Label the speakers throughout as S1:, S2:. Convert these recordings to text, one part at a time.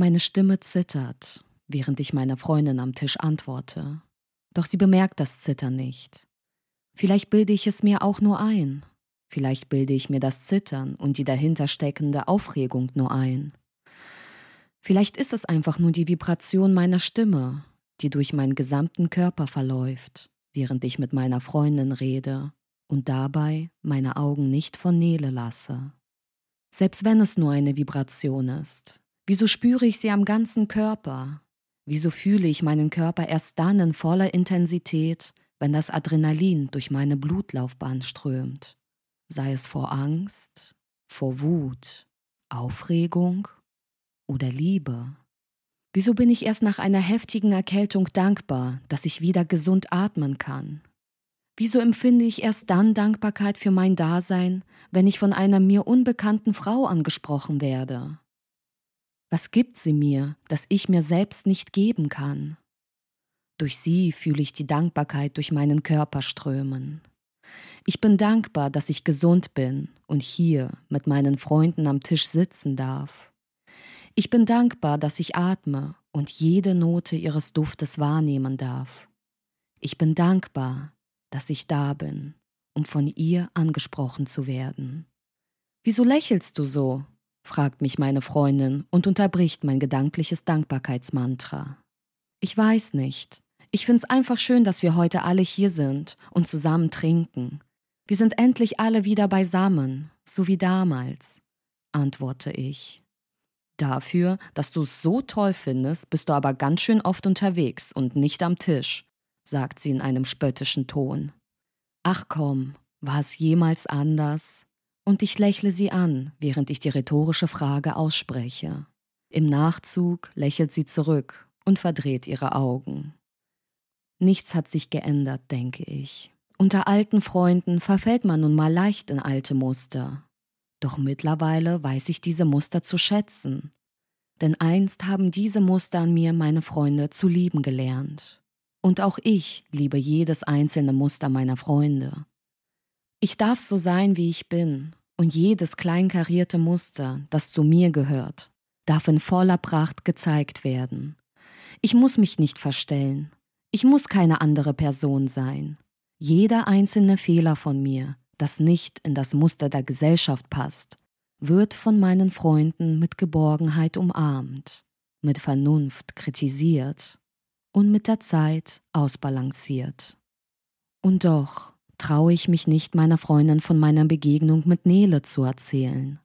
S1: Meine Stimme zittert, während ich meiner Freundin am Tisch antworte. Doch sie bemerkt das Zittern nicht. Vielleicht bilde ich es mir auch nur ein. Vielleicht bilde ich mir das Zittern und die dahinter steckende Aufregung nur ein. Vielleicht ist es einfach nur die Vibration meiner Stimme, die durch meinen gesamten Körper verläuft, während ich mit meiner Freundin rede und dabei meine Augen nicht von Nele lasse. Selbst wenn es nur eine Vibration ist, wieso spüre ich sie am ganzen Körper? Wieso fühle ich meinen Körper erst dann in voller Intensität, wenn das Adrenalin durch meine Blutlaufbahn strömt? Sei es vor Angst, vor Wut, Aufregung oder Liebe. Wieso bin ich erst nach einer heftigen Erkältung dankbar, dass ich wieder gesund atmen kann? Wieso empfinde ich erst dann Dankbarkeit für mein Dasein, wenn ich von einer mir unbekannten Frau angesprochen werde? Was gibt sie mir, das ich mir selbst nicht geben kann? Durch sie fühle ich die Dankbarkeit durch meinen Körper strömen. Ich bin dankbar, dass ich gesund bin und hier mit meinen Freunden am Tisch sitzen darf. Ich bin dankbar, dass ich atme und jede Note ihres Duftes wahrnehmen darf. Ich bin dankbar, dass ich da bin, um von ihr angesprochen zu werden. Wieso lächelst du so? Fragt mich meine Freundin und unterbricht mein gedankliches Dankbarkeitsmantra. Ich weiß nicht. Ich find's einfach schön, dass wir heute alle hier sind und zusammen trinken. Wir sind endlich alle wieder beisammen, so wie damals, antworte ich. Dafür, dass du es so toll findest, bist du aber ganz schön oft unterwegs und nicht am Tisch, sagt sie in einem spöttischen Ton. Ach komm, war es jemals anders? Und ich lächle sie an, während ich die rhetorische Frage ausspreche. Im Nachzug lächelt sie zurück und verdreht ihre Augen. Nichts hat sich geändert, denke ich. Unter alten Freunden verfällt man nun mal leicht in alte Muster. Doch mittlerweile weiß ich diese Muster zu schätzen. Denn einst haben diese Muster an mir meine Freunde zu lieben gelernt. Und auch ich liebe jedes einzelne Muster meiner Freunde. Ich darf so sein, wie ich bin, und jedes kleinkarierte Muster, das zu mir gehört, darf in voller Pracht gezeigt werden. Ich muss mich nicht verstellen, ich muss keine andere Person sein. Jeder einzelne Fehler von mir, das nicht in das Muster der Gesellschaft passt, wird von meinen Freunden mit Geborgenheit umarmt, mit Vernunft kritisiert und mit der Zeit ausbalanciert. Und doch traue ich mich nicht meiner Freundin von meiner Begegnung mit Nele zu erzählen.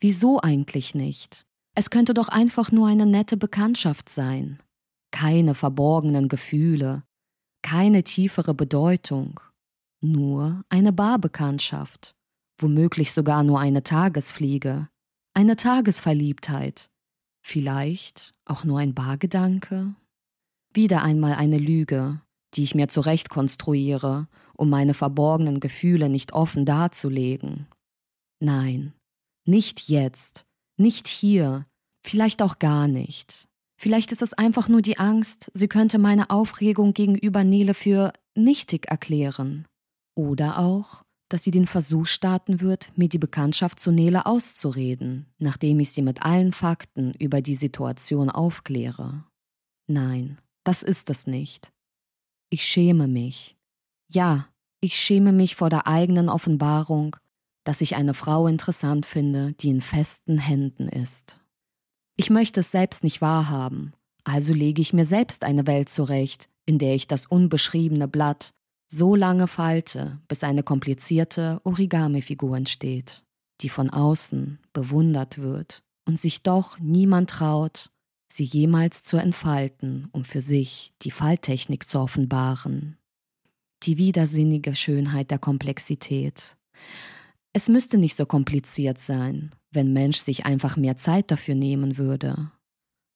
S1: Wieso eigentlich nicht? Es könnte doch einfach nur eine nette Bekanntschaft sein keine verborgenen Gefühle, keine tiefere Bedeutung, nur eine Barbekanntschaft, womöglich sogar nur eine Tagesfliege, eine Tagesverliebtheit, vielleicht auch nur ein Bargedanke? Wieder einmal eine Lüge, die ich mir zurecht konstruiere, um meine verborgenen Gefühle nicht offen darzulegen. Nein, nicht jetzt, nicht hier, vielleicht auch gar nicht. Vielleicht ist es einfach nur die Angst, sie könnte meine Aufregung gegenüber Nele für nichtig erklären. Oder auch, dass sie den Versuch starten wird, mir die Bekanntschaft zu Nele auszureden, nachdem ich sie mit allen Fakten über die Situation aufkläre. Nein, das ist es nicht. Ich schäme mich. Ja, ich schäme mich vor der eigenen Offenbarung, dass ich eine Frau interessant finde, die in festen Händen ist. Ich möchte es selbst nicht wahrhaben, also lege ich mir selbst eine Welt zurecht, in der ich das unbeschriebene Blatt so lange falte, bis eine komplizierte Origami-Figur entsteht, die von außen bewundert wird und sich doch niemand traut, sie jemals zu entfalten, um für sich die Falttechnik zu offenbaren. Die widersinnige Schönheit der Komplexität. Es müsste nicht so kompliziert sein, wenn Mensch sich einfach mehr Zeit dafür nehmen würde.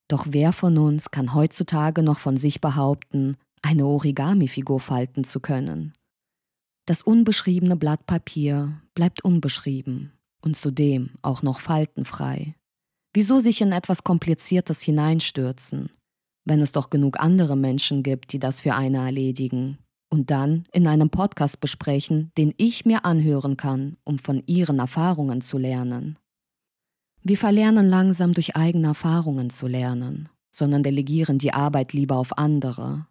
S1: Doch wer von uns kann heutzutage noch von sich behaupten, eine Origami-Figur falten zu können? Das unbeschriebene Blatt Papier bleibt unbeschrieben und zudem auch noch faltenfrei. Wieso sich in etwas Kompliziertes hineinstürzen, wenn es doch genug andere Menschen gibt, die das für eine erledigen und dann in einem Podcast besprechen, den ich mir anhören kann, um von ihren Erfahrungen zu lernen? Wir verlernen langsam durch eigene Erfahrungen zu lernen, sondern delegieren die Arbeit lieber auf andere.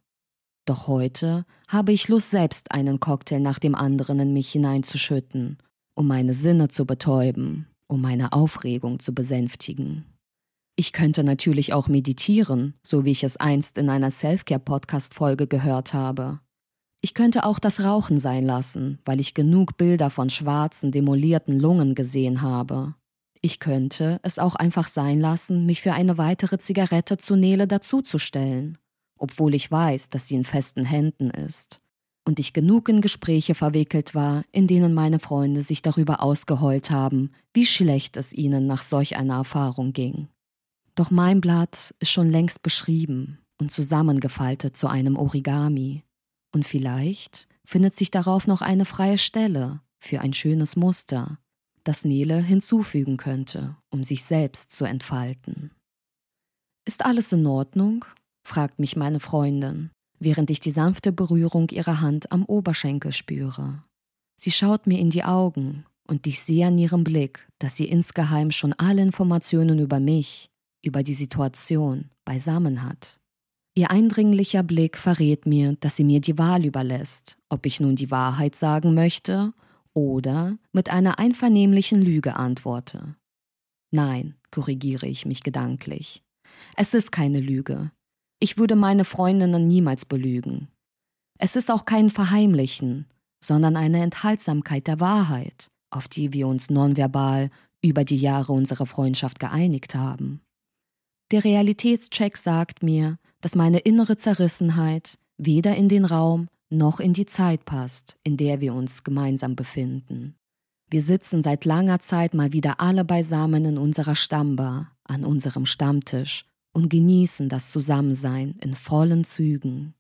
S1: Doch heute habe ich Lust, selbst einen Cocktail nach dem anderen in mich hineinzuschütten, um meine Sinne zu betäuben, um meine Aufregung zu besänftigen. Ich könnte natürlich auch meditieren, so wie ich es einst in einer Selfcare-Podcast-Folge gehört habe. Ich könnte auch das Rauchen sein lassen, weil ich genug Bilder von schwarzen, demolierten Lungen gesehen habe. Ich könnte es auch einfach sein lassen, mich für eine weitere Zigarette zu Nele dazuzustellen obwohl ich weiß, dass sie in festen Händen ist. Und ich genug in Gespräche verwickelt war, in denen meine Freunde sich darüber ausgeheult haben, wie schlecht es ihnen nach solch einer Erfahrung ging. Doch mein Blatt ist schon längst beschrieben und zusammengefaltet zu einem Origami. Und vielleicht findet sich darauf noch eine freie Stelle für ein schönes Muster, das Nele hinzufügen könnte, um sich selbst zu entfalten. Ist alles in Ordnung? fragt mich meine Freundin, während ich die sanfte Berührung ihrer Hand am Oberschenkel spüre. Sie schaut mir in die Augen und ich sehe an ihrem Blick, dass sie insgeheim schon alle Informationen über mich, über die Situation beisammen hat. Ihr eindringlicher Blick verrät mir, dass sie mir die Wahl überlässt, ob ich nun die Wahrheit sagen möchte oder mit einer einvernehmlichen Lüge antworte. Nein, korrigiere ich mich gedanklich. Es ist keine Lüge. Ich würde meine Freundinnen niemals belügen. Es ist auch kein Verheimlichen, sondern eine Enthaltsamkeit der Wahrheit, auf die wir uns nonverbal über die Jahre unserer Freundschaft geeinigt haben. Der Realitätscheck sagt mir, dass meine innere Zerrissenheit weder in den Raum noch in die Zeit passt, in der wir uns gemeinsam befinden. Wir sitzen seit langer Zeit mal wieder alle beisammen in unserer Stammbar, an unserem Stammtisch und genießen das Zusammensein in vollen Zügen.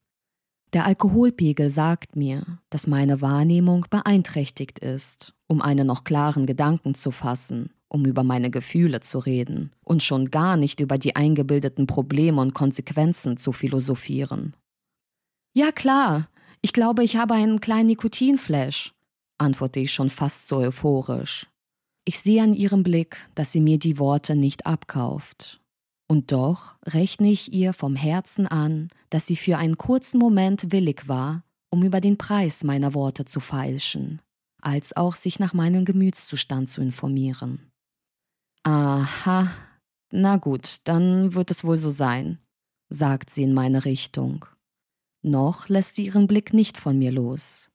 S1: Der Alkoholpegel sagt mir, dass meine Wahrnehmung beeinträchtigt ist, um einen noch klaren Gedanken zu fassen, um über meine Gefühle zu reden und schon gar nicht über die eingebildeten Probleme und Konsequenzen zu philosophieren. Ja klar, ich glaube, ich habe einen kleinen Nikotinflash, antworte ich schon fast so euphorisch. Ich sehe an ihrem Blick, dass sie mir die Worte nicht abkauft und doch rechne ich ihr vom Herzen an, dass sie für einen kurzen Moment willig war, um über den Preis meiner Worte zu feilschen, als auch sich nach meinem Gemütszustand zu informieren. Aha, na gut, dann wird es wohl so sein, sagt sie in meine Richtung. Noch lässt sie ihren Blick nicht von mir los.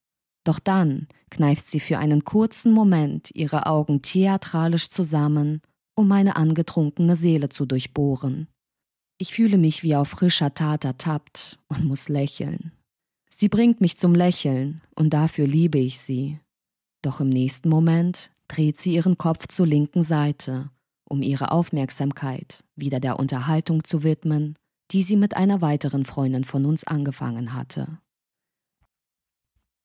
S1: Doch dann kneift sie für einen kurzen Moment ihre Augen theatralisch zusammen um meine angetrunkene Seele zu durchbohren. Ich fühle mich wie auf frischer Tat ertappt und muss lächeln. Sie bringt mich zum Lächeln und dafür liebe ich sie. Doch im nächsten Moment dreht sie ihren Kopf zur linken Seite, um ihre Aufmerksamkeit wieder der Unterhaltung zu widmen, die sie mit einer weiteren Freundin von uns angefangen hatte.